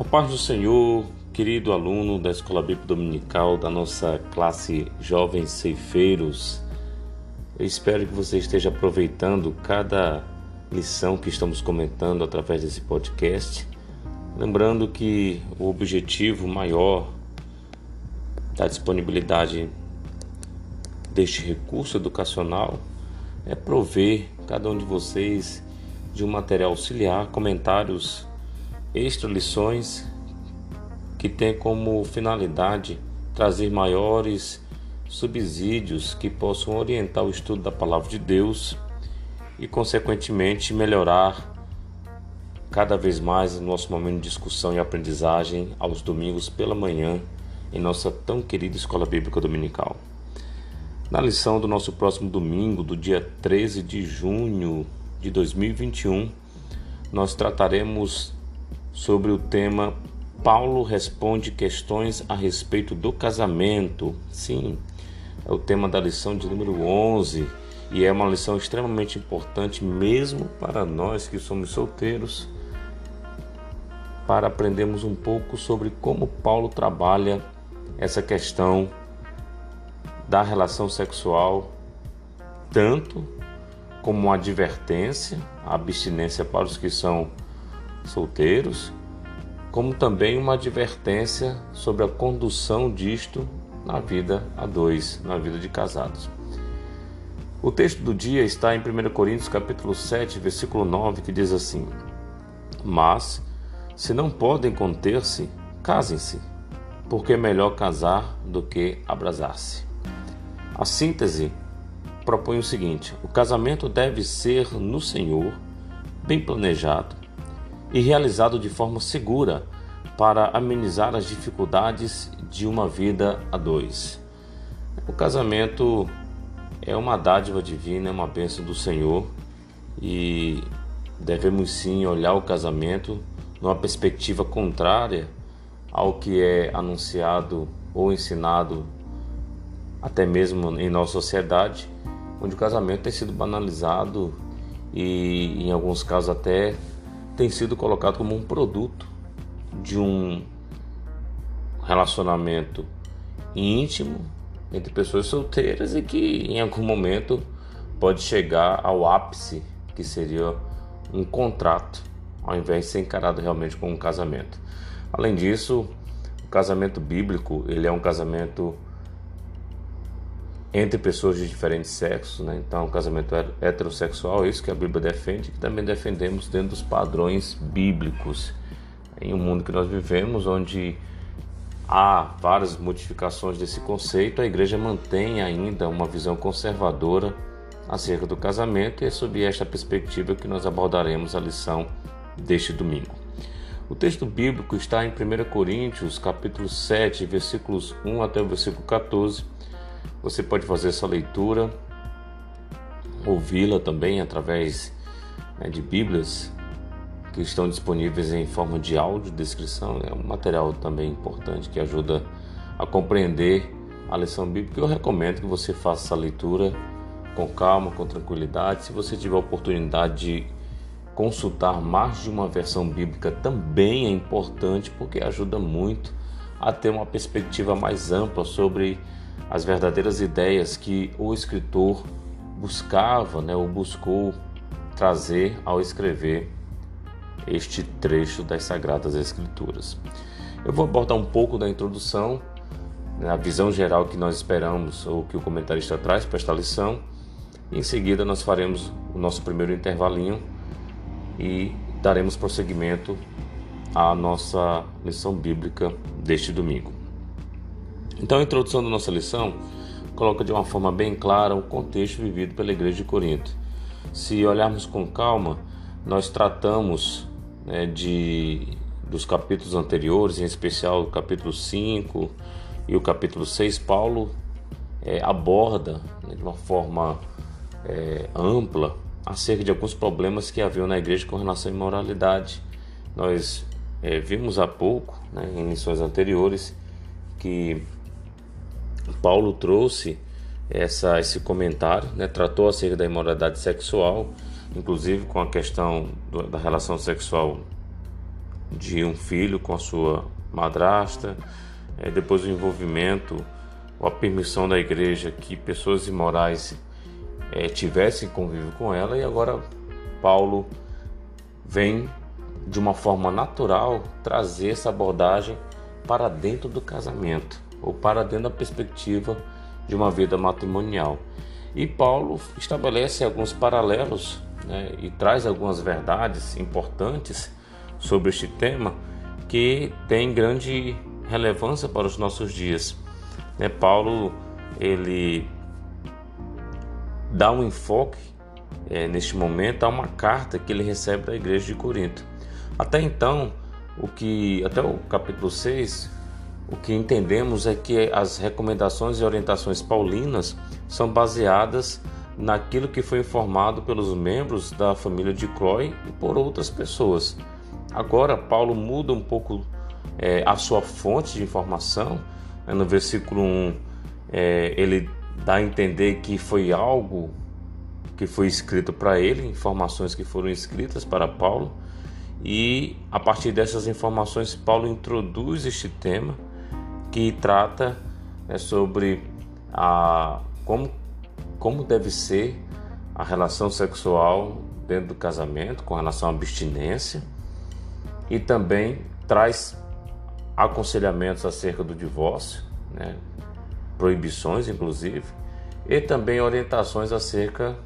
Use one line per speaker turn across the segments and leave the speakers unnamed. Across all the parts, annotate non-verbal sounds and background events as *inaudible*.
A paz do Senhor, querido aluno da Escola Bíblica Dominical da nossa classe Jovens Ceifeiros, eu espero que você esteja aproveitando cada lição que estamos comentando através desse podcast. Lembrando que o objetivo maior da disponibilidade deste recurso educacional é prover cada um de vocês de um material auxiliar, comentários extra lições que tem como finalidade trazer maiores subsídios que possam orientar o estudo da palavra de Deus e, consequentemente, melhorar cada vez mais o nosso momento de discussão e aprendizagem aos domingos pela manhã em nossa tão querida Escola Bíblica Dominical. Na lição do nosso próximo domingo, do dia 13 de junho de 2021, nós trataremos sobre o tema Paulo responde questões a respeito do casamento. Sim, é o tema da lição de número 11 e é uma lição extremamente importante mesmo para nós que somos solteiros, para aprendermos um pouco sobre como Paulo trabalha essa questão da relação sexual, tanto como uma advertência, a abstinência para os que são solteiros, como também uma advertência sobre a condução disto na vida a dois, na vida de casados. O texto do dia está em 1 Coríntios capítulo 7, versículo 9, que diz assim: Mas, se não podem conter-se, casem-se, porque é melhor casar do que abrasar-se. A síntese propõe o seguinte: o casamento deve ser no Senhor, bem planejado, e realizado de forma segura para amenizar as dificuldades de uma vida a dois. O casamento é uma dádiva divina, é uma bênção do Senhor e devemos sim olhar o casamento numa perspectiva contrária ao que é anunciado ou ensinado até mesmo em nossa sociedade, onde o casamento tem sido banalizado e em alguns casos até tem sido colocado como um produto de um relacionamento íntimo entre pessoas solteiras e que em algum momento pode chegar ao ápice que seria um contrato, ao invés de ser encarado realmente como um casamento. Além disso, o casamento bíblico ele é um casamento entre pessoas de diferentes sexos, né? então o casamento heterossexual, é isso que a Bíblia defende, que também defendemos dentro dos padrões bíblicos. Em um mundo que nós vivemos, onde há várias modificações desse conceito, a igreja mantém ainda uma visão conservadora acerca do casamento e é sob esta perspectiva que nós abordaremos a lição deste domingo. O texto bíblico está em 1 Coríntios, capítulo 7, versículos 1 até o versículo 14 você pode fazer essa leitura, ouvi-la também através né, de Bíblias que estão disponíveis em forma de áudio descrição. É um material também importante que ajuda a compreender a lição bíblica. Eu recomendo que você faça essa leitura com calma, com tranquilidade. Se você tiver a oportunidade de consultar mais de uma versão bíblica, também é importante porque ajuda muito a ter uma perspectiva mais ampla sobre as verdadeiras ideias que o escritor buscava, né, ou buscou trazer ao escrever este trecho das Sagradas Escrituras. Eu vou abordar um pouco da introdução, né, a visão geral que nós esperamos ou que o comentarista traz para esta lição. Em seguida nós faremos o nosso primeiro intervalinho e daremos prosseguimento à nossa lição bíblica deste domingo. Então, a introdução da nossa lição coloca de uma forma bem clara o contexto vivido pela igreja de Corinto. Se olharmos com calma, nós tratamos né, de, dos capítulos anteriores, em especial o capítulo 5 e o capítulo 6, Paulo é, aborda né, de uma forma é, ampla acerca de alguns problemas que haviam na igreja com relação à imoralidade. Nós é, vimos há pouco, né, em lições anteriores, que Paulo trouxe essa, esse comentário, né, tratou acerca da imoralidade sexual, inclusive com a questão do, da relação sexual de um filho com a sua madrasta, é, depois o envolvimento a permissão da igreja que pessoas imorais é, tivessem convívio com ela, e agora Paulo vem de uma forma natural trazer essa abordagem para dentro do casamento ou para dentro da perspectiva de uma vida matrimonial. E Paulo estabelece alguns paralelos né, e traz algumas verdades importantes sobre este tema que tem grande relevância para os nossos dias. Né, Paulo ele dá um enfoque é, neste momento a uma carta que ele recebe da igreja de Corinto. Até então, o que até o capítulo 6, o que entendemos é que as recomendações e orientações paulinas são baseadas naquilo que foi informado pelos membros da família de Croy e por outras pessoas. Agora, Paulo muda um pouco é, a sua fonte de informação. Né? No versículo 1, é, ele dá a entender que foi algo que foi escrito para ele, informações que foram escritas para Paulo, e a partir dessas informações, Paulo introduz este tema que trata né, sobre a, como, como deve ser a relação sexual dentro do casamento, com relação à abstinência, e também traz aconselhamentos acerca do divórcio, né, proibições inclusive, e também orientações acerca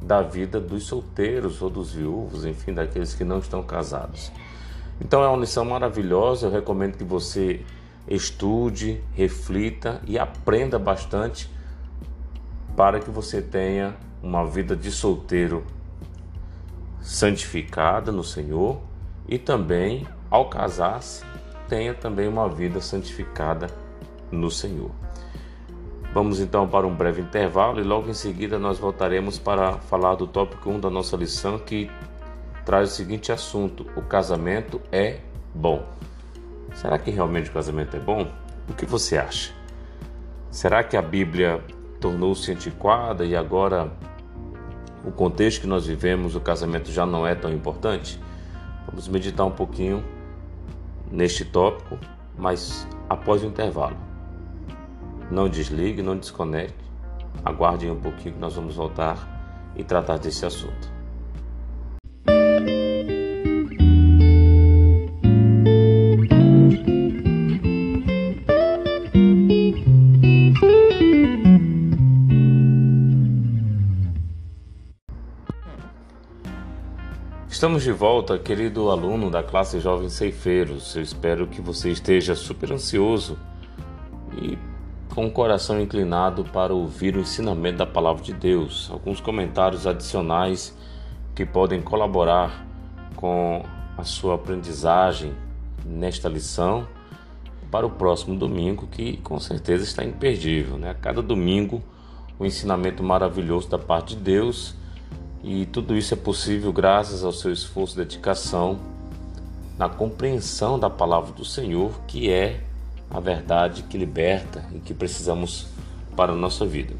da vida dos solteiros ou dos viúvos, enfim, daqueles que não estão casados. Então é uma lição maravilhosa, eu recomendo que você estude, reflita e aprenda bastante para que você tenha uma vida de solteiro santificada no Senhor e também ao casar-se tenha também uma vida santificada no Senhor. Vamos então para um breve intervalo e logo em seguida nós voltaremos para falar do tópico 1 da nossa lição que traz o seguinte assunto: o casamento é bom. Será que realmente o casamento é bom? O que você acha? Será que a Bíblia tornou-se antiquada e agora o contexto que nós vivemos, o casamento já não é tão importante? Vamos meditar um pouquinho neste tópico, mas após o intervalo. Não desligue, não desconecte. Aguarde um pouquinho que nós vamos voltar e tratar desse assunto. Estamos de volta, querido aluno da classe Jovens Ceifeiros. Eu espero que você esteja super ansioso e com o coração inclinado para ouvir o ensinamento da palavra de Deus. Alguns comentários adicionais que podem colaborar com a sua aprendizagem nesta lição para o próximo domingo, que com certeza está imperdível. Né? A cada domingo, o um ensinamento maravilhoso da parte de Deus, e tudo isso é possível graças ao seu esforço e dedicação na compreensão da palavra do Senhor, que é a verdade que liberta e que precisamos para a nossa vida.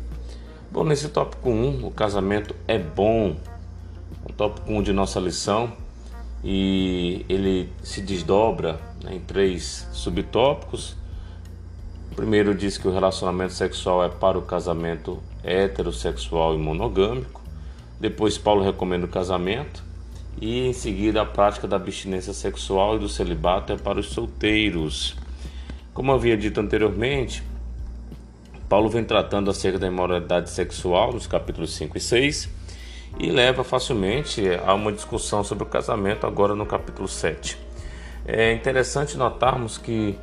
Bom, nesse tópico 1, o casamento é bom, é o tópico 1 de nossa lição, e ele se desdobra né, em três subtópicos. O primeiro diz que o relacionamento sexual é para o casamento heterossexual e monogâmico. Depois, Paulo recomenda o casamento. E em seguida, a prática da abstinência sexual e do celibato é para os solteiros. Como havia dito anteriormente, Paulo vem tratando acerca da imoralidade sexual nos capítulos 5 e 6 e leva facilmente a uma discussão sobre o casamento agora no capítulo 7. É interessante notarmos que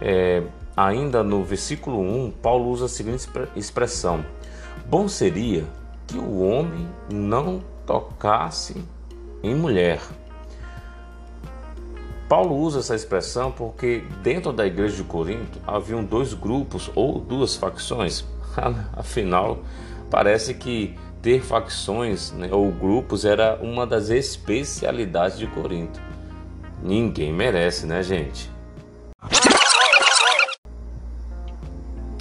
é, ainda no versículo 1, Paulo usa a seguinte expressão: Bom seria que o homem não tocasse em mulher. Paulo usa essa expressão porque dentro da igreja de Corinto haviam dois grupos ou duas facções. *laughs* Afinal, parece que ter facções né, ou grupos era uma das especialidades de Corinto. Ninguém merece, né, gente?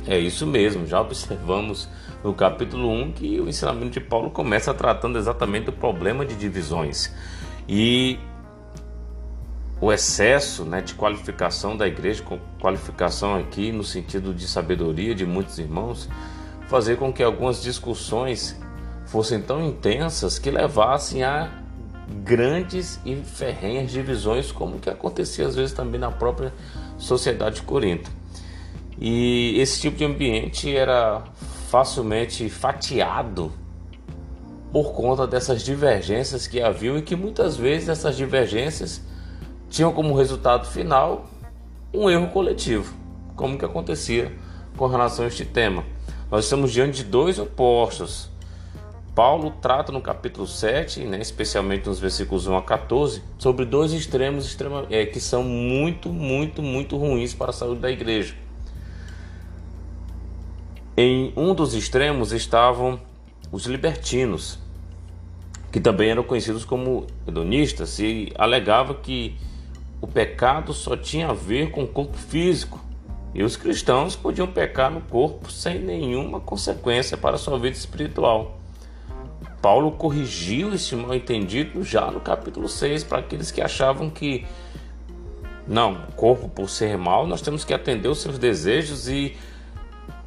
É isso mesmo, já observamos no capítulo 1 que o ensinamento de Paulo começa tratando exatamente do problema de divisões. E o excesso né, de qualificação da igreja, qualificação aqui no sentido de sabedoria de muitos irmãos, fazer com que algumas discussões fossem tão intensas que levassem a grandes e ferrenhas divisões, como que acontecia às vezes também na própria sociedade de Corinto. E esse tipo de ambiente era facilmente fatiado por conta dessas divergências que haviam e que muitas vezes essas divergências tinham como resultado final um erro coletivo, como que acontecia com relação a este tema. Nós estamos diante de dois opostos. Paulo trata no capítulo 7, né, especialmente nos versículos 1 a 14, sobre dois extremos extrema, é, que são muito, muito, muito ruins para a saúde da igreja. Em um dos extremos estavam os libertinos, que também eram conhecidos como hedonistas, e alegava que o pecado só tinha a ver com o corpo físico e os cristãos podiam pecar no corpo sem nenhuma consequência para sua vida espiritual. Paulo corrigiu esse mal entendido já no capítulo 6 para aqueles que achavam que não, o corpo por ser mal, nós temos que atender os seus desejos e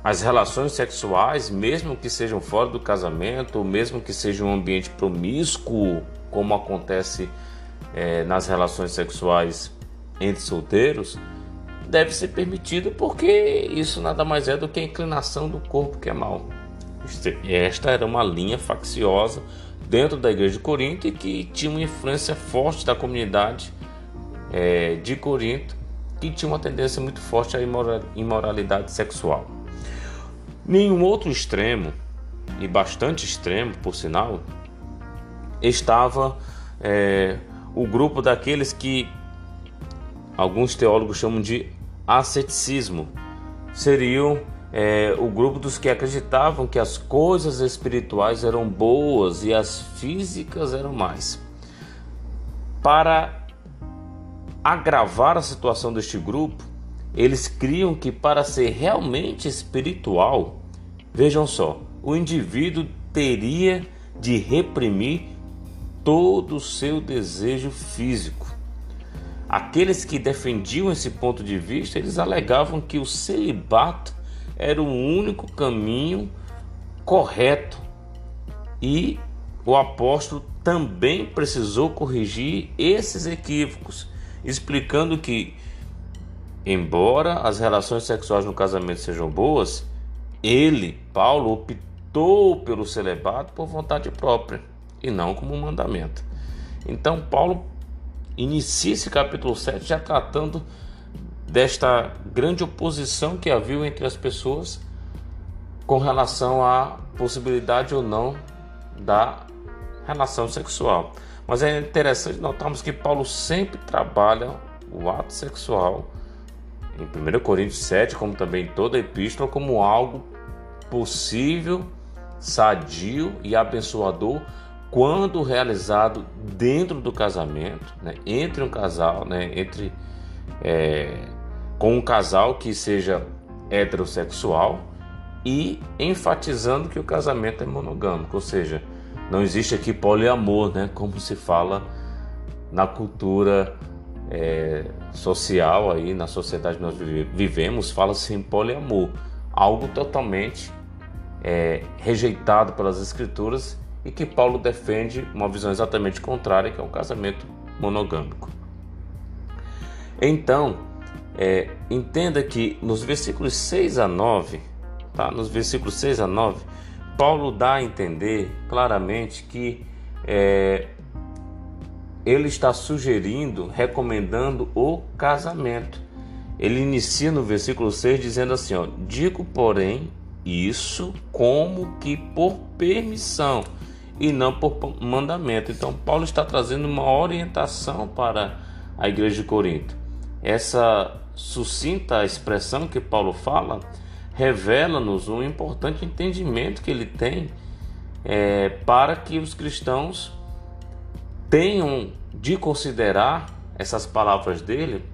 as relações sexuais, mesmo que sejam fora do casamento, mesmo que seja um ambiente promíscuo, como acontece é, nas relações sexuais entre solteiros, deve ser permitido porque isso nada mais é do que a inclinação do corpo que é mal. Esta era uma linha facciosa dentro da igreja de Corinto e que tinha uma influência forte da comunidade é, de Corinto, que tinha uma tendência muito forte à imoralidade sexual. Nenhum outro extremo, e bastante extremo por sinal, estava é, o grupo daqueles que alguns teólogos chamam de asceticismo. Seriam é, o grupo dos que acreditavam que as coisas espirituais eram boas e as físicas eram mais. Para agravar a situação deste grupo, eles criam que para ser realmente espiritual, vejam só, o indivíduo teria de reprimir todo o seu desejo físico. Aqueles que defendiam esse ponto de vista, eles alegavam que o celibato era o único caminho correto e o apóstolo também precisou corrigir esses equívocos, explicando que Embora as relações sexuais no casamento sejam boas, ele, Paulo, optou pelo celibato por vontade própria e não como mandamento. Então, Paulo inicia esse capítulo 7 já tratando desta grande oposição que havia entre as pessoas com relação à possibilidade ou não da relação sexual. Mas é interessante notarmos que Paulo sempre trabalha o ato sexual em 1 Coríntios 7, como também toda epístola, como algo possível, sadio e abençoador quando realizado dentro do casamento, né, entre um casal, né, entre é, com um casal que seja heterossexual e enfatizando que o casamento é monogâmico, ou seja, não existe aqui poliamor, né, como se fala na cultura é, social aí na sociedade que nós vivemos fala-se em poliamor, algo totalmente é, rejeitado pelas escrituras e que Paulo defende uma visão exatamente contrária, que é o casamento monogâmico. Então, é, entenda que nos versículos 6 a 9, tá? nos versículos 6 a 9, Paulo dá a entender claramente que é, ele está sugerindo, recomendando o casamento. Ele inicia no versículo 6 dizendo assim: ó, Digo, porém, isso como que por permissão e não por mandamento. Então, Paulo está trazendo uma orientação para a igreja de Corinto. Essa sucinta expressão que Paulo fala revela-nos um importante entendimento que ele tem é, para que os cristãos tenham de considerar essas palavras dele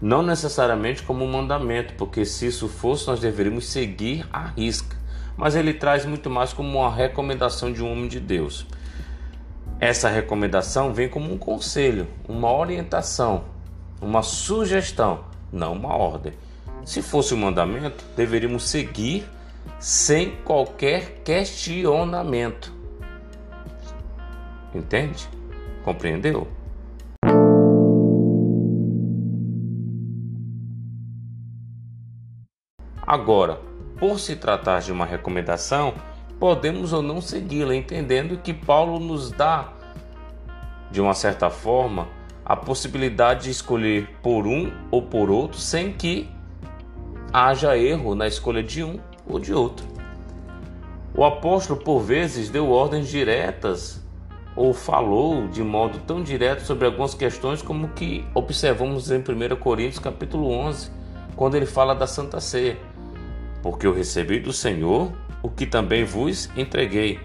não necessariamente como um mandamento, porque se isso fosse, nós deveríamos seguir a risca. Mas ele traz muito mais como uma recomendação de um homem de Deus. essa recomendação vem como um conselho, uma orientação, uma sugestão, não uma ordem. Se fosse um mandamento, deveríamos seguir sem qualquer questionamento. Entende? Compreendeu? Agora, por se tratar de uma recomendação, podemos ou não segui-la, entendendo que Paulo nos dá, de uma certa forma, a possibilidade de escolher por um ou por outro sem que haja erro na escolha de um ou de outro. O apóstolo, por vezes, deu ordens diretas ou falou de modo tão direto sobre algumas questões como que observamos em 1 Coríntios capítulo 11, quando ele fala da Santa Ceia porque eu recebi do Senhor o que também vos entreguei.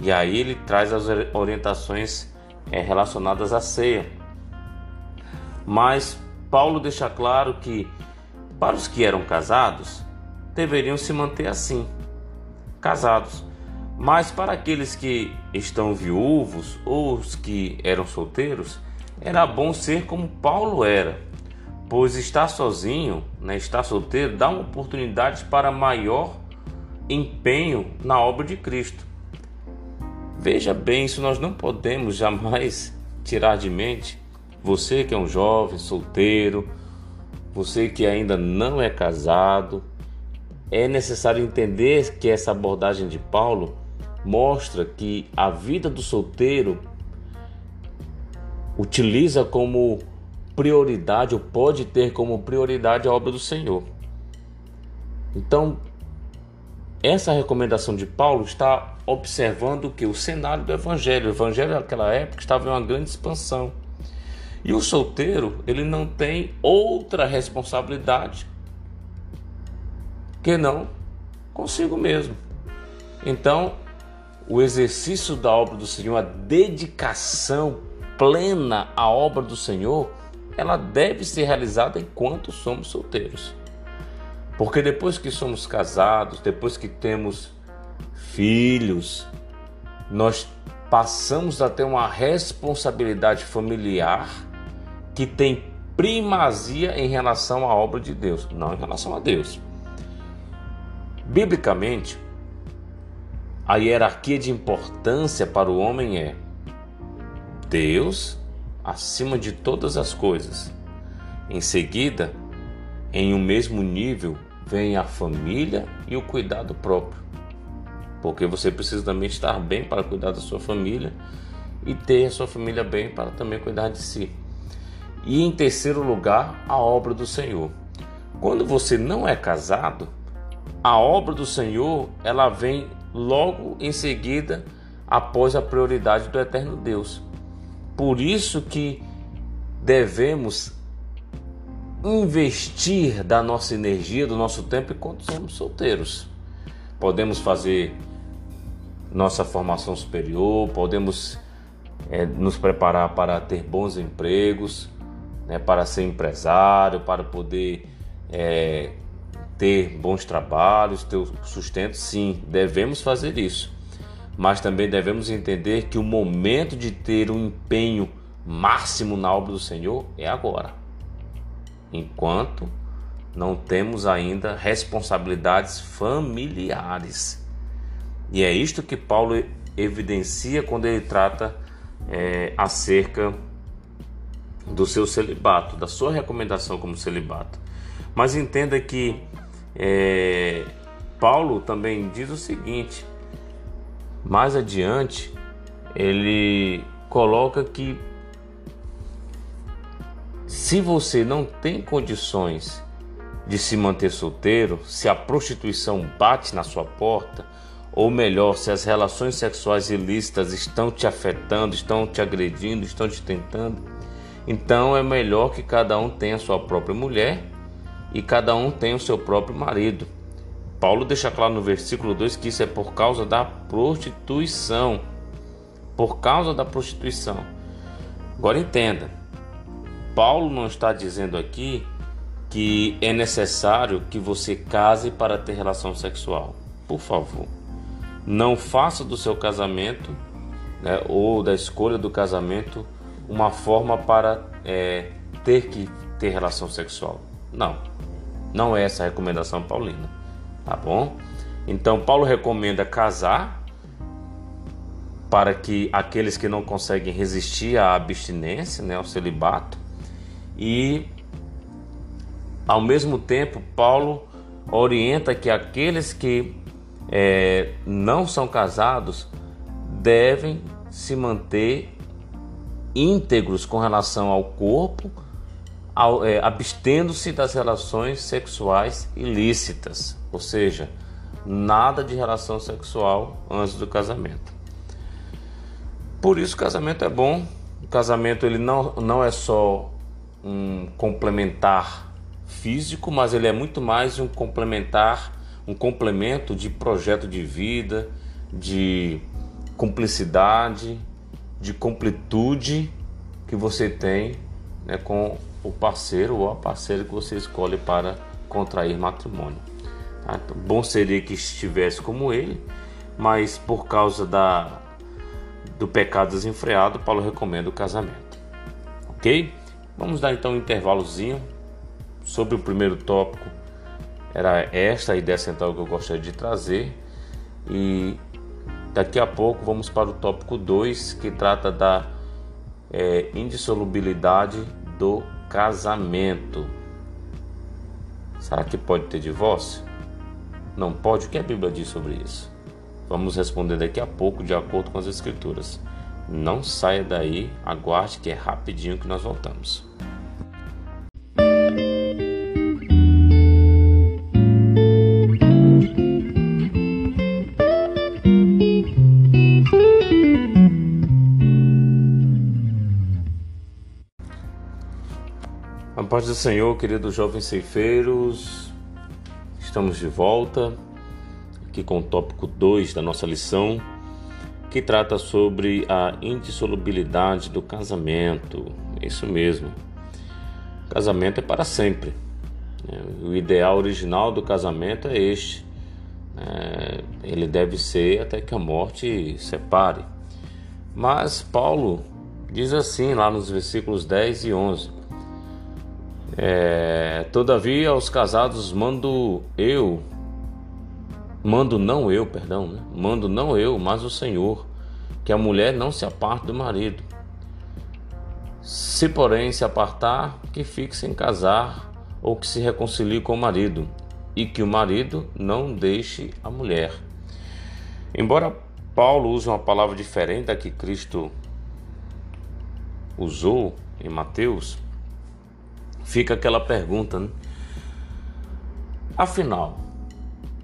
E aí ele traz as orientações é, relacionadas à ceia. Mas Paulo deixa claro que para os que eram casados, deveriam se manter assim, casados. Mas para aqueles que estão viúvos ou os que eram solteiros, era bom ser como Paulo era, pois estar sozinho, né, estar solteiro, dá uma oportunidade para maior empenho na obra de Cristo. Veja bem, isso nós não podemos jamais tirar de mente. Você que é um jovem, solteiro, você que ainda não é casado, é necessário entender que essa abordagem de Paulo mostra que a vida do solteiro utiliza como prioridade ou pode ter como prioridade a obra do Senhor. Então, essa recomendação de Paulo está observando que o cenário do evangelho, o evangelho naquela época estava em uma grande expansão. E o solteiro, ele não tem outra responsabilidade que não consigo mesmo. Então, o exercício da obra do Senhor, a dedicação plena à obra do Senhor, ela deve ser realizada enquanto somos solteiros. Porque depois que somos casados, depois que temos filhos, nós passamos a ter uma responsabilidade familiar que tem primazia em relação à obra de Deus, não em relação a Deus. Biblicamente, a hierarquia de importância para o homem é Deus acima de todas as coisas. Em seguida, em um mesmo nível, vem a família e o cuidado próprio. Porque você precisa também estar bem para cuidar da sua família e ter a sua família bem para também cuidar de si. E em terceiro lugar, a obra do Senhor. Quando você não é casado, a obra do Senhor, ela vem logo em seguida após a prioridade do eterno Deus. Por isso que devemos investir da nossa energia, do nosso tempo enquanto somos solteiros. Podemos fazer nossa formação superior, podemos é, nos preparar para ter bons empregos, né, para ser empresário, para poder é, ter bons trabalhos, ter sustento. Sim, devemos fazer isso mas também devemos entender que o momento de ter um empenho máximo na obra do Senhor é agora, enquanto não temos ainda responsabilidades familiares. E é isto que Paulo evidencia quando ele trata é, acerca do seu celibato, da sua recomendação como celibato. Mas entenda que é, Paulo também diz o seguinte: mais adiante, ele coloca que se você não tem condições de se manter solteiro, se a prostituição bate na sua porta, ou melhor, se as relações sexuais ilícitas estão te afetando, estão te agredindo, estão te tentando, então é melhor que cada um tenha sua própria mulher e cada um tenha o seu próprio marido. Paulo deixa claro no versículo 2 que isso é por causa da prostituição. Por causa da prostituição. Agora entenda. Paulo não está dizendo aqui que é necessário que você case para ter relação sexual. Por favor, não faça do seu casamento né, ou da escolha do casamento uma forma para é, ter que ter relação sexual. Não, não é essa a recomendação paulina, tá bom? Então Paulo recomenda casar para que aqueles que não conseguem resistir à abstinência, né, ao celibato, e ao mesmo tempo Paulo orienta que aqueles que é, não são casados devem se manter íntegros com relação ao corpo, abstendo-se das relações sexuais ilícitas, ou seja, nada de relação sexual antes do casamento. Por isso o casamento é bom. O casamento ele não, não é só um complementar físico, mas ele é muito mais um complementar, um complemento de projeto de vida, de cumplicidade, de completude que você tem né, com o parceiro ou a parceira que você escolhe para contrair matrimônio. Tá? Então, bom seria que estivesse como ele, mas por causa da, do pecado desenfreado, Paulo recomenda o casamento. Ok? Vamos dar então um intervalozinho sobre o primeiro tópico. Era esta a ideia central que eu gostaria de trazer. E daqui a pouco vamos para o tópico 2, que trata da é, indissolubilidade do casamento. Será que pode ter divórcio? Não pode? O que a Bíblia diz sobre isso? Vamos responder daqui a pouco, de acordo com as Escrituras. Não saia daí, aguarde que é rapidinho que nós voltamos. Paz do Senhor, queridos jovens ceifeiros, estamos de volta aqui com o tópico 2 da nossa lição, que trata sobre a indissolubilidade do casamento. Isso mesmo. Casamento é para sempre. Né? O ideal original do casamento é este. É, ele deve ser até que a morte separe. Mas Paulo diz assim lá nos versículos 10 e 11: é, Todavia aos casados mando eu Mando não eu, perdão, né? Mando não eu, mas o Senhor, que a mulher não se aparte do marido. Se porém se apartar, que fique sem casar ou que se reconcilie com o marido, e que o marido não deixe a mulher. Embora Paulo use uma palavra diferente da que Cristo usou em Mateus, fica aquela pergunta, né? Afinal,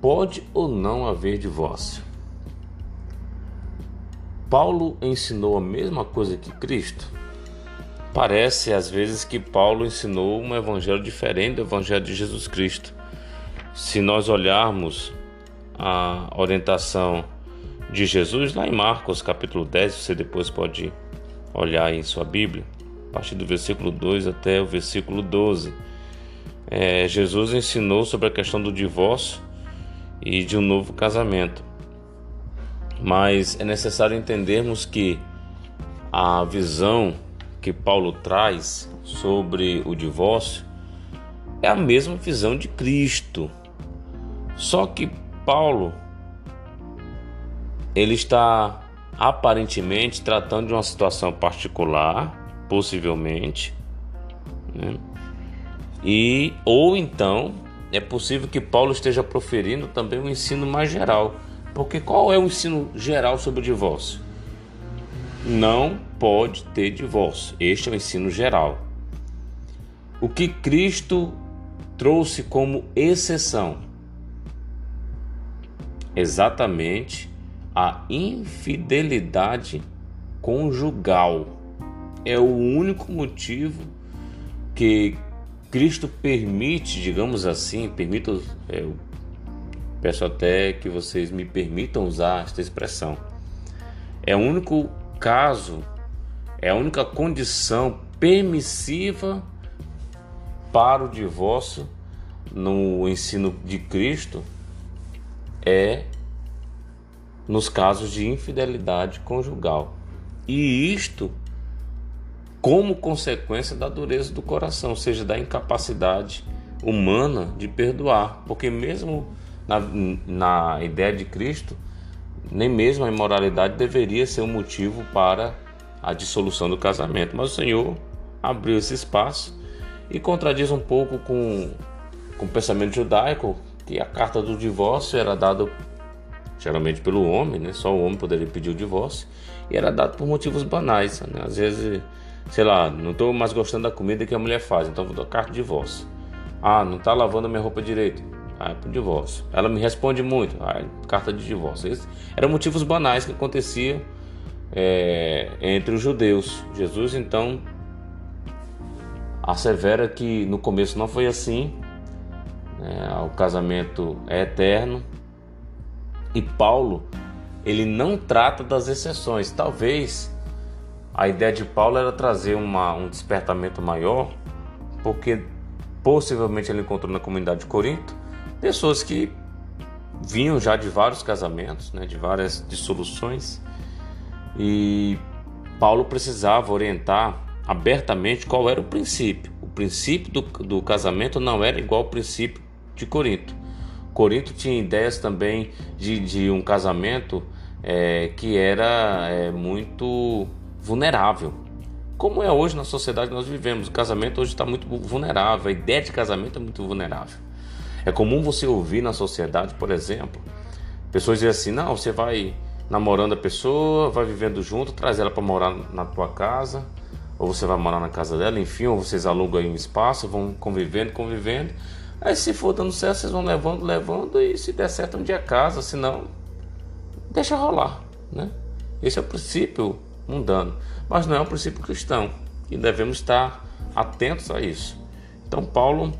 Pode ou não haver divórcio? Paulo ensinou a mesma coisa que Cristo? Parece às vezes que Paulo ensinou um evangelho diferente do evangelho de Jesus Cristo. Se nós olharmos a orientação de Jesus lá em Marcos capítulo 10, você depois pode olhar em sua Bíblia, a partir do versículo 2 até o versículo 12. É, Jesus ensinou sobre a questão do divórcio e de um novo casamento. Mas é necessário entendermos que a visão que Paulo traz sobre o divórcio é a mesma visão de Cristo. Só que Paulo ele está aparentemente tratando de uma situação particular, possivelmente, né? e ou então é possível que Paulo esteja proferindo também um ensino mais geral. Porque qual é o ensino geral sobre o divórcio? Não pode ter divórcio. Este é o ensino geral. O que Cristo trouxe como exceção? Exatamente a infidelidade conjugal. É o único motivo que Cristo permite, digamos assim, permito, é, eu peço até que vocês me permitam usar esta expressão. É o único caso, é a única condição permissiva para o divórcio no ensino de Cristo é nos casos de infidelidade conjugal. E isto como consequência da dureza do coração, ou seja, da incapacidade humana de perdoar, porque mesmo na, na ideia de Cristo, nem mesmo a imoralidade deveria ser um motivo para a dissolução do casamento, mas o Senhor abriu esse espaço e contradiz um pouco com, com o pensamento judaico que a carta do divórcio era dada geralmente pelo homem, né? só o homem poderia pedir o divórcio, e era dado por motivos banais. Né? Às vezes, sei lá, não estou mais gostando da comida que a mulher faz, então vou dar carta de divórcio. Ah, não está lavando a minha roupa direito. Ah, é por divórcio. Ela me responde muito. Ah, é carta de divórcio. Esses eram motivos banais que aconteciam é, entre os judeus. Jesus então assevera que no começo não foi assim. Né? O casamento é eterno. E Paulo ele não trata das exceções. Talvez a ideia de Paulo era trazer uma, um despertamento maior, porque possivelmente ele encontrou na comunidade de Corinto pessoas que vinham já de vários casamentos, né, de várias dissoluções, e Paulo precisava orientar abertamente qual era o princípio. O princípio do, do casamento não era igual ao princípio de Corinto. Corinto tinha ideias também de, de um casamento é, que era é, muito vulnerável. Como é hoje na sociedade que nós vivemos, o casamento hoje está muito vulnerável, a ideia de casamento é muito vulnerável. É comum você ouvir na sociedade, por exemplo, pessoas dizem assim: não, você vai namorando a pessoa, vai vivendo junto, traz ela para morar na tua casa, ou você vai morar na casa dela, enfim, ou vocês alugam aí um espaço, vão convivendo, convivendo. Aí se for dando certo, vocês vão levando, levando, e se der certo um dia casa, se não, deixa rolar, né? Esse é o princípio mundano, mas não é um princípio cristão e devemos estar atentos a isso. Então Paulo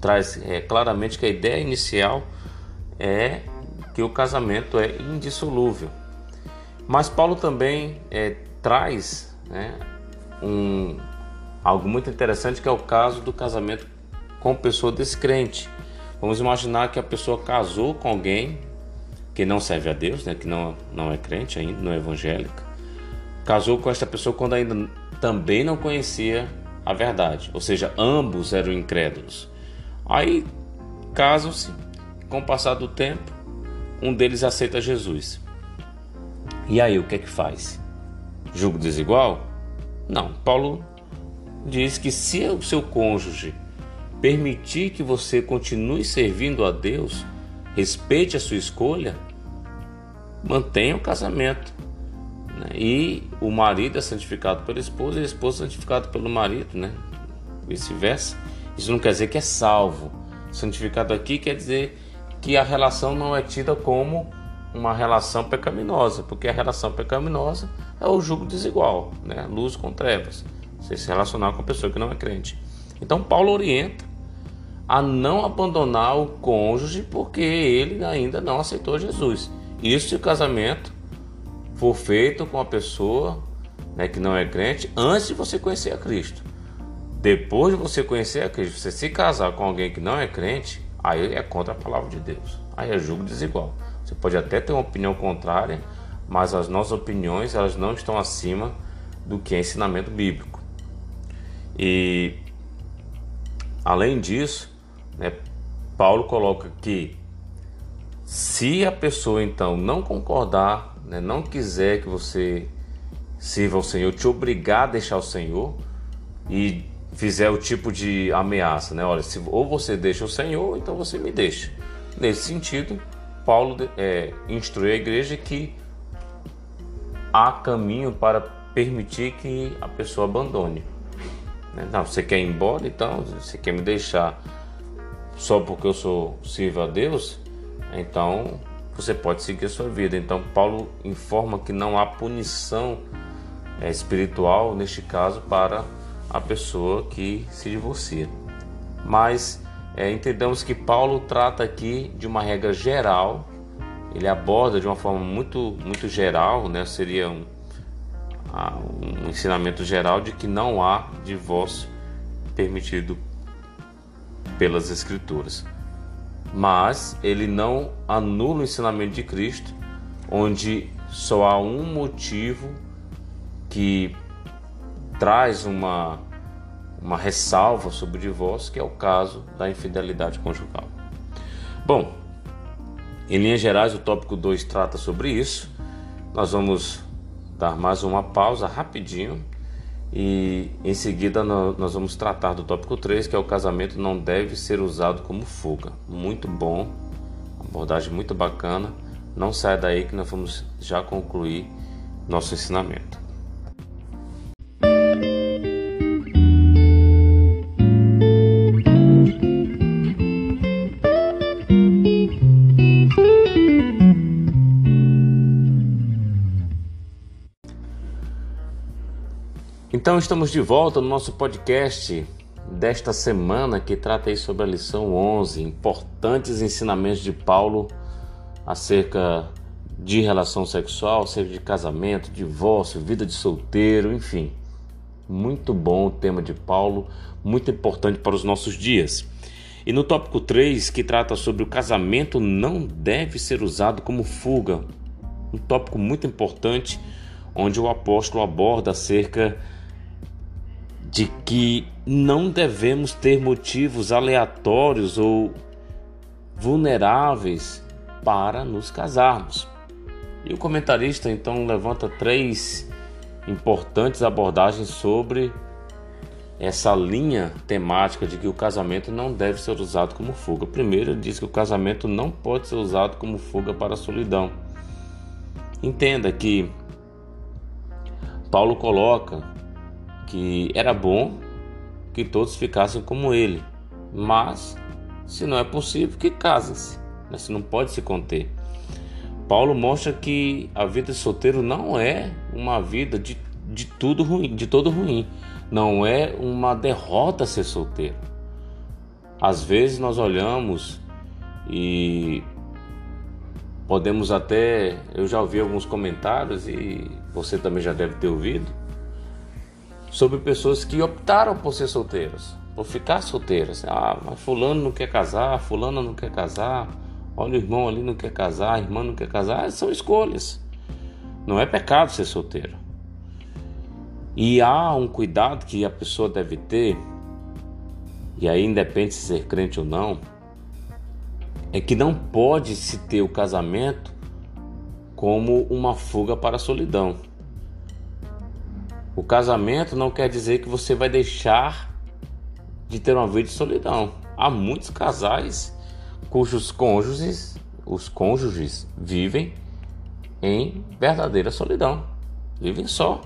traz é, claramente que a ideia inicial é que o casamento é indissolúvel. Mas Paulo também é, traz né, um, algo muito interessante que é o caso do casamento com pessoa descrente. Vamos imaginar que a pessoa casou com alguém que não serve a Deus, né, que não, não é crente ainda, não é evangélica. Casou com esta pessoa quando ainda também não conhecia a verdade, ou seja, ambos eram incrédulos. Aí casam-se, com o passar do tempo, um deles aceita Jesus. E aí o que é que faz? Julgo desigual? Não. Paulo diz que se o seu cônjuge permitir que você continue servindo a Deus, respeite a sua escolha, mantenha o casamento. Né? E o marido é santificado pela esposa e a esposa é santificada pelo marido, né? Vice-versa. Isso não quer dizer que é salvo. Santificado aqui quer dizer que a relação não é tida como uma relação pecaminosa, porque a relação pecaminosa é o jugo desigual, né? luz com trevas. Você se relacionar com a pessoa que não é crente. Então Paulo orienta a não abandonar o cônjuge porque ele ainda não aceitou Jesus. Isso se o casamento for feito com a pessoa né, que não é crente antes de você conhecer a Cristo. Depois de você conhecer a Cristo, você se casar com alguém que não é crente, aí é contra a palavra de Deus. Aí é julgo desigual. Você pode até ter uma opinião contrária, mas as nossas opiniões elas não estão acima do que é ensinamento bíblico. E além disso, né, Paulo coloca que se a pessoa então não concordar, né, não quiser que você sirva ao Senhor, te obrigar a deixar o Senhor e fizer o tipo de ameaça, né? Olha, se ou você deixa o Senhor, então você me deixa. Nesse sentido, Paulo é, instrui a igreja que há caminho para permitir que a pessoa abandone. Né? Não, você quer ir embora, então você quer me deixar só porque eu sou sirvo a Deus, então você pode seguir a sua vida. Então Paulo informa que não há punição é, espiritual neste caso para a pessoa que se divorcia. Mas é, entendemos que Paulo trata aqui de uma regra geral, ele aborda de uma forma muito, muito geral, né? seria um, um ensinamento geral de que não há divórcio permitido pelas Escrituras. Mas ele não anula o ensinamento de Cristo, onde só há um motivo que traz uma, uma ressalva sobre o divórcio, que é o caso da infidelidade conjugal. Bom, em linhas gerais, o tópico 2 trata sobre isso. Nós vamos dar mais uma pausa rapidinho e em seguida nós vamos tratar do tópico 3, que é o casamento não deve ser usado como fuga. Muito bom, abordagem muito bacana. Não saia daí que nós vamos já concluir nosso ensinamento. Então estamos de volta no nosso podcast desta semana que trata aí sobre a lição 11, importantes ensinamentos de Paulo acerca de relação sexual, acerca de casamento, divórcio, vida de solteiro, enfim. Muito bom o tema de Paulo, muito importante para os nossos dias. E no tópico 3, que trata sobre o casamento não deve ser usado como fuga, um tópico muito importante onde o apóstolo aborda acerca de que não devemos ter motivos aleatórios ou vulneráveis para nos casarmos. E o comentarista então levanta três importantes abordagens sobre essa linha temática de que o casamento não deve ser usado como fuga. Primeiro, ele diz que o casamento não pode ser usado como fuga para a solidão. Entenda que Paulo coloca que era bom que todos ficassem como ele, mas se não é possível, que casem-se, né? se não pode se conter. Paulo mostra que a vida de solteiro não é uma vida de, de tudo ruim, de todo ruim. Não é uma derrota ser solteiro. Às vezes nós olhamos e podemos até, eu já ouvi alguns comentários e você também já deve ter ouvido sobre pessoas que optaram por ser solteiras, por ficar solteiras. Ah, mas fulano não quer casar, fulana não quer casar, olha o irmão ali não quer casar, a irmã não quer casar, são escolhas. Não é pecado ser solteiro. E há um cuidado que a pessoa deve ter, e aí independe de ser crente ou não, é que não pode se ter o casamento como uma fuga para a solidão. O casamento não quer dizer que você vai deixar de ter uma vida de solidão. Há muitos casais cujos cônjuges, os cônjuges vivem em verdadeira solidão. Vivem só.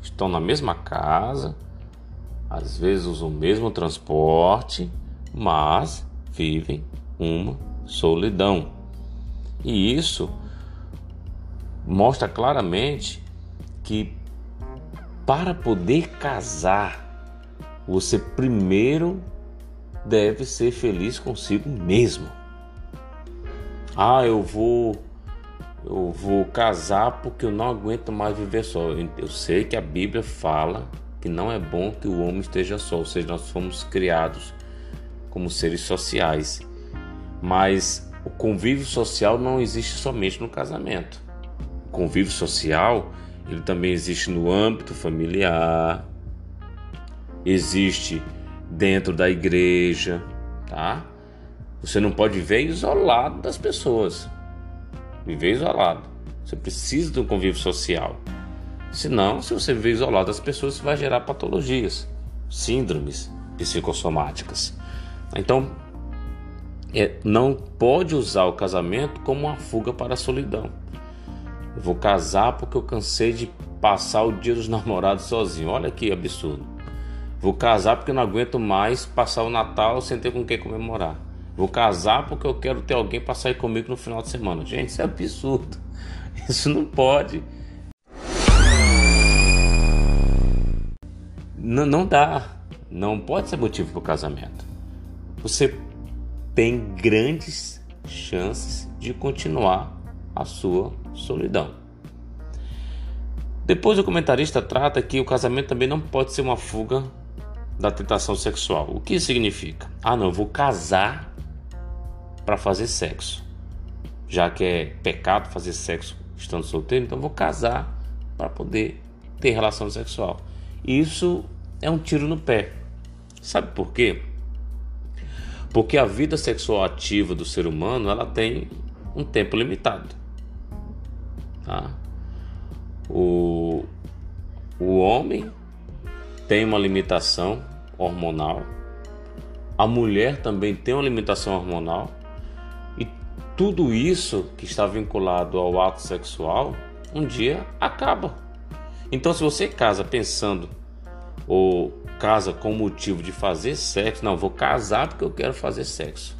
Estão na mesma casa, às vezes usam o mesmo transporte, mas vivem uma solidão. E isso mostra claramente que para poder casar, você primeiro deve ser feliz consigo mesmo. Ah, eu vou eu vou casar porque eu não aguento mais viver só. Eu sei que a Bíblia fala que não é bom que o homem esteja só, ou seja, nós fomos criados como seres sociais. Mas o convívio social não existe somente no casamento. O convívio social ele também existe no âmbito familiar, existe dentro da igreja, tá? Você não pode viver isolado das pessoas. Viver isolado. Você precisa de um convívio social. Senão, se você viver isolado das pessoas, você vai gerar patologias, síndromes psicossomáticas. Então, é, não pode usar o casamento como uma fuga para a solidão. Eu vou casar porque eu cansei de passar o dia dos *laughs* namorados sozinho. Olha que absurdo. Vou casar porque eu não aguento mais passar o Natal sem ter com quem comemorar. Vou casar porque eu quero ter alguém para sair comigo no final de semana. Gente, isso é absurdo. *laughs* Isso não pode. Não, não dá. Não pode ser motivo para o casamento. Você tem grandes chances de continuar a sua solidão. Depois o comentarista trata que o casamento também não pode ser uma fuga da tentação sexual. O que significa? Ah, não, eu vou casar para fazer sexo. Já que é pecado fazer sexo estando solteiro, então eu vou casar para poder ter relação sexual. Isso é um tiro no pé. Sabe por quê? Porque a vida sexual ativa do ser humano ela tem um tempo limitado. Tá? O, o homem tem uma limitação hormonal, a mulher também tem uma limitação hormonal, e tudo isso que está vinculado ao ato sexual um dia acaba. Então, se você casa pensando ou casa com o motivo de fazer sexo, não, vou casar porque eu quero fazer sexo.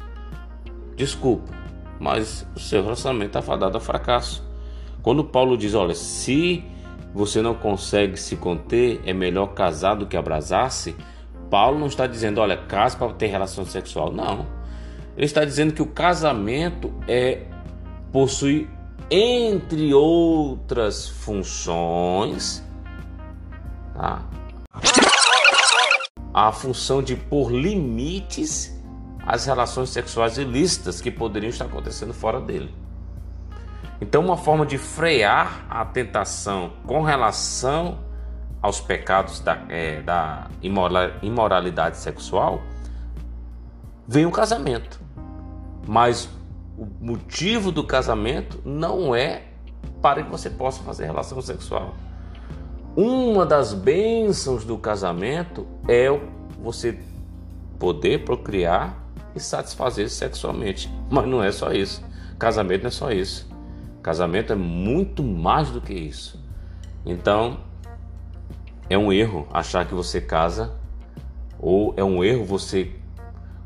Desculpa, mas o seu relacionamento está fadado a fracasso. Quando Paulo diz, olha, se você não consegue se conter, é melhor casar do que abrasar-se. Paulo não está dizendo, olha, case para ter relação sexual. Não. Ele está dizendo que o casamento é possui entre outras funções, tá? a função de pôr limites às relações sexuais ilícitas que poderiam estar acontecendo fora dele. Então, uma forma de frear a tentação com relação aos pecados da, é, da imoralidade sexual vem o casamento. Mas o motivo do casamento não é para que você possa fazer relação sexual. Uma das bênçãos do casamento é você poder procriar e satisfazer sexualmente. Mas não é só isso. Casamento não é só isso. Casamento é muito mais do que isso. Então, é um erro achar que você casa, ou é um erro você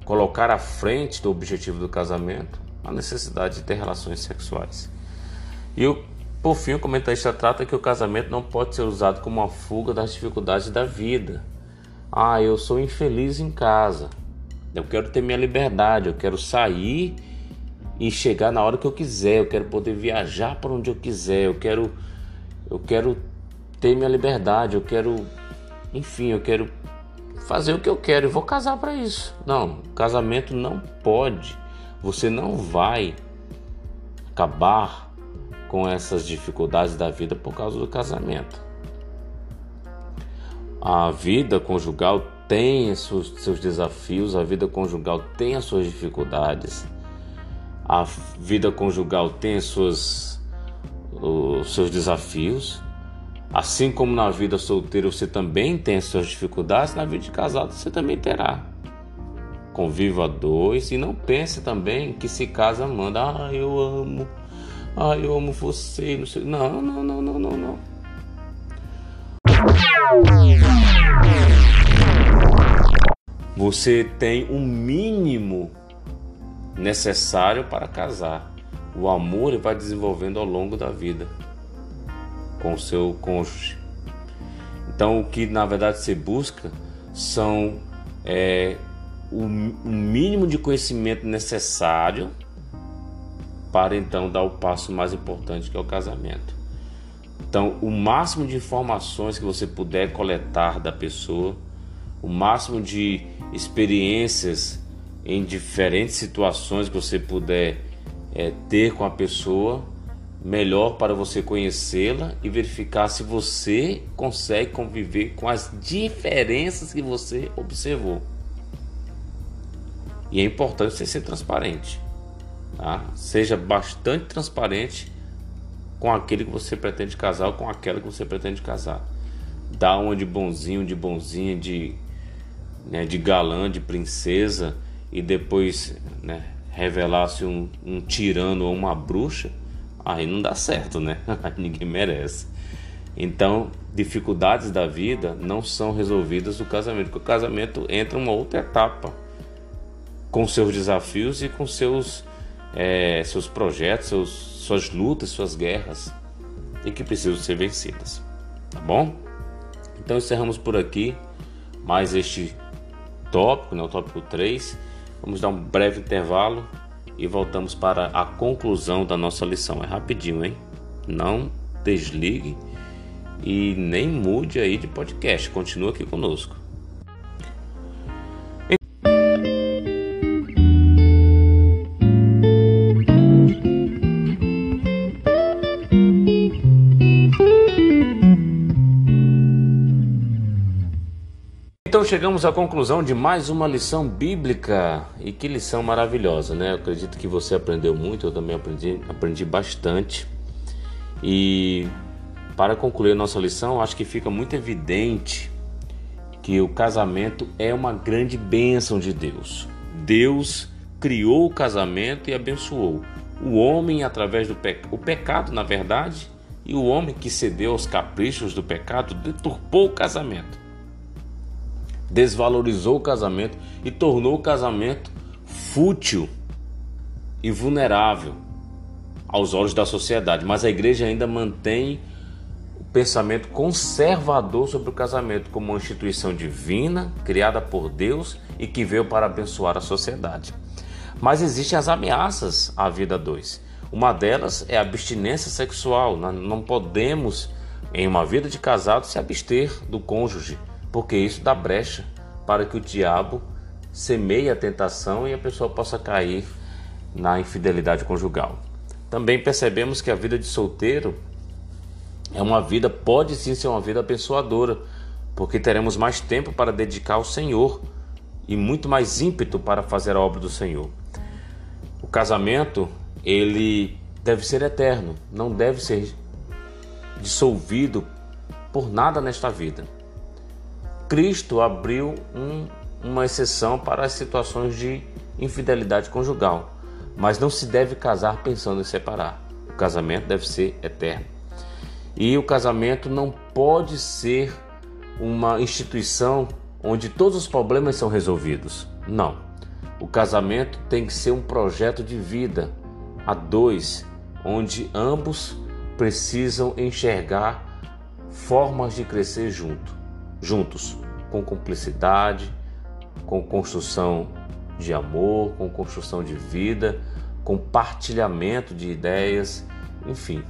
colocar à frente do objetivo do casamento a necessidade de ter relações sexuais. E o, por fim, o comentarista trata que o casamento não pode ser usado como uma fuga das dificuldades da vida. Ah, eu sou infeliz em casa. Eu quero ter minha liberdade, eu quero sair e chegar na hora que eu quiser, eu quero poder viajar para onde eu quiser, eu quero eu quero ter minha liberdade, eu quero enfim, eu quero fazer o que eu quero. E vou casar para isso. Não, casamento não pode. Você não vai acabar com essas dificuldades da vida por causa do casamento. A vida conjugal tem seus, seus desafios, a vida conjugal tem as suas dificuldades, a vida conjugal tem suas, os seus desafios. Assim como na vida solteira você também tem as suas dificuldades, na vida de casado você também terá conviva dois e não pense também que se casa manda, ah, eu amo, ah, eu amo você, não sei. Não, não, não, não, não, não. Você tem um mínimo necessário para casar. O amor vai desenvolvendo ao longo da vida com o seu cônjuge. Então, o que na verdade se busca são é, o, o mínimo de conhecimento necessário para então dar o passo mais importante que é o casamento. Então, o máximo de informações que você puder coletar da pessoa, o máximo de experiências em diferentes situações que você puder é, ter com a pessoa, melhor para você conhecê-la e verificar se você consegue conviver com as diferenças que você observou. E é importante você ser transparente. Tá? Seja bastante transparente com aquele que você pretende casar ou com aquela que você pretende casar. Dá uma de bonzinho, de bonzinha, de, né, de galã, de princesa e depois né, revelar-se um, um tirano ou uma bruxa, aí não dá certo, né? *laughs* Ninguém merece. Então, dificuldades da vida não são resolvidas no casamento, porque o casamento entra uma outra etapa com seus desafios e com seus, é, seus projetos, seus, suas lutas, suas guerras e que precisam ser vencidas. Tá bom? Então encerramos por aqui mais este tópico, né, o tópico 3. Vamos dar um breve intervalo e voltamos para a conclusão da nossa lição. É rapidinho, hein? Não desligue e nem mude aí de podcast. Continua aqui conosco. Então chegamos à conclusão de mais uma lição bíblica e que lição maravilhosa, né? Eu acredito que você aprendeu muito, eu também aprendi, aprendi bastante. E para concluir nossa lição, acho que fica muito evidente que o casamento é uma grande bênção de Deus. Deus criou o casamento e abençoou o homem através do o pecado, na verdade, e o homem que cedeu aos caprichos do pecado deturpou o casamento desvalorizou o casamento e tornou o casamento fútil e vulnerável aos olhos da sociedade. Mas a igreja ainda mantém o pensamento conservador sobre o casamento como uma instituição divina, criada por Deus e que veio para abençoar a sociedade. Mas existem as ameaças à vida dois. Uma delas é a abstinência sexual. Não podemos, em uma vida de casado, se abster do cônjuge porque isso dá brecha para que o diabo semeie a tentação e a pessoa possa cair na infidelidade conjugal. Também percebemos que a vida de solteiro é uma vida, pode sim ser uma vida abençoadora, porque teremos mais tempo para dedicar ao Senhor e muito mais ímpeto para fazer a obra do Senhor. O casamento, ele deve ser eterno, não deve ser dissolvido por nada nesta vida. Cristo abriu um, uma exceção para as situações de infidelidade conjugal, mas não se deve casar pensando em separar. O casamento deve ser eterno. E o casamento não pode ser uma instituição onde todos os problemas são resolvidos. Não. O casamento tem que ser um projeto de vida a dois, onde ambos precisam enxergar formas de crescer junto juntos, com cumplicidade, com construção de amor, com construção de vida, compartilhamento de ideias, enfim.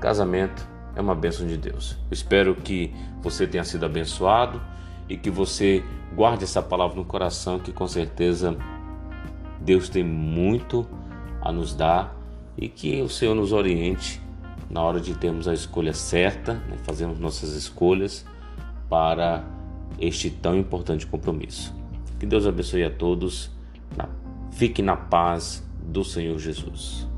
Casamento é uma bênção de Deus. espero que você tenha sido abençoado e que você guarde essa palavra no coração, que com certeza Deus tem muito a nos dar e que o Senhor nos oriente na hora de termos a escolha certa, né, fazermos nossas escolhas para este tão importante compromisso. Que Deus abençoe a todos. Fique na paz do Senhor Jesus.